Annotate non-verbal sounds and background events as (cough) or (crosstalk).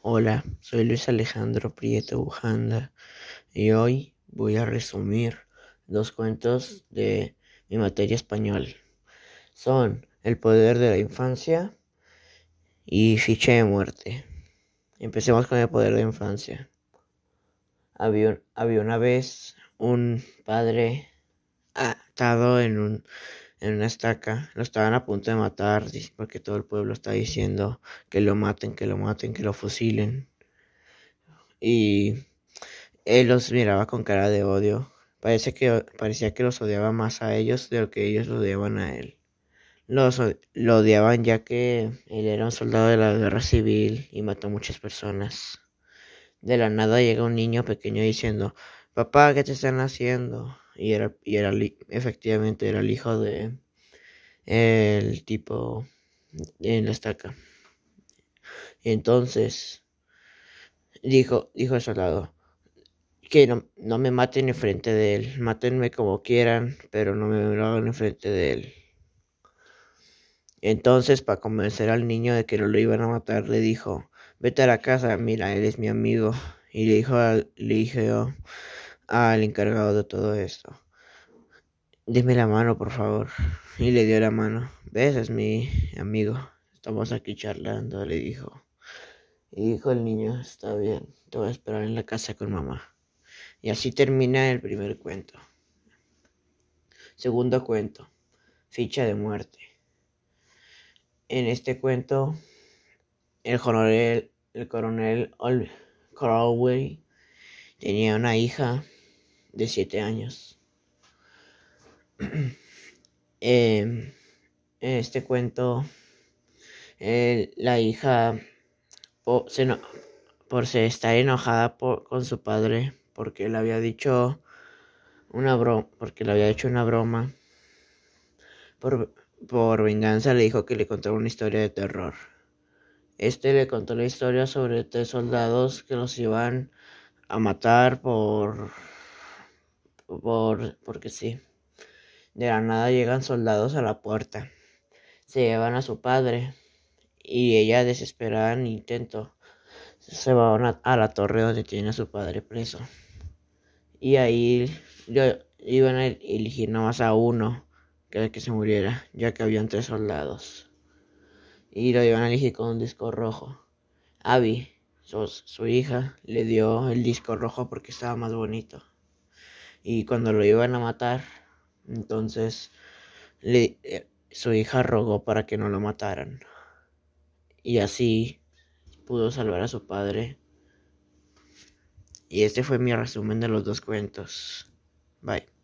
Hola, soy Luis Alejandro Prieto Bujanda y hoy voy a resumir dos cuentos de mi materia español. Son El poder de la infancia y Ficha de muerte. Empecemos con el poder de la infancia. Había, había una vez un padre atado en un en una estaca. Lo estaban a punto de matar porque todo el pueblo está diciendo que lo maten, que lo maten, que lo fusilen. Y él los miraba con cara de odio. Parece que, parecía que los odiaba más a ellos de lo que ellos odiaban a él. Los, lo odiaban ya que él era un soldado de la guerra civil y mató muchas personas. De la nada llega un niño pequeño diciendo, papá, ¿qué te están haciendo? Y era, y era efectivamente era el hijo de el tipo en la estaca. Entonces dijo, dijo el soldado, que no, no me maten enfrente de él, mátenme como quieran, pero no me lo hagan enfrente de él. Entonces, para convencer al niño de que no lo iban a matar, le dijo, vete a la casa, mira, él es mi amigo. Y le dijo, le dijo al encargado de todo esto. Dime la mano, por favor. Y le dio la mano. ¿Ves? Es mi amigo. Estamos aquí charlando, le dijo. Y dijo el niño, está bien, te voy a esperar en la casa con mamá. Y así termina el primer cuento. Segundo cuento, ficha de muerte. En este cuento, el coronel, el coronel Crowley tenía una hija de siete años. Em, (clears throat) en este cuento, la hija, por, se por estar enojada con su padre, porque le había dicho una broma, porque le había hecho una broma, por, por venganza le dijo que le contara una historia de terror. Este le contó la historia sobre tres soldados que los iban a matar por por porque sí. De la nada llegan soldados a la puerta. Se llevan a su padre y ella desesperada en intento se va a, la torre donde tiene a su padre preso. Y ahí iban a elegir nomás a uno que, que se muriera, ya que habían tres soldados. Y lo iban a elegir con un disco rojo. Abby su, hija le dio el disco rojo porque estaba más bonito. Y cuando lo iban a matar, entonces le, eh, su hija rogó para que no lo mataran. Y así pudo salvar a su padre. Y este fue mi resumen de los dos cuentos. Bye.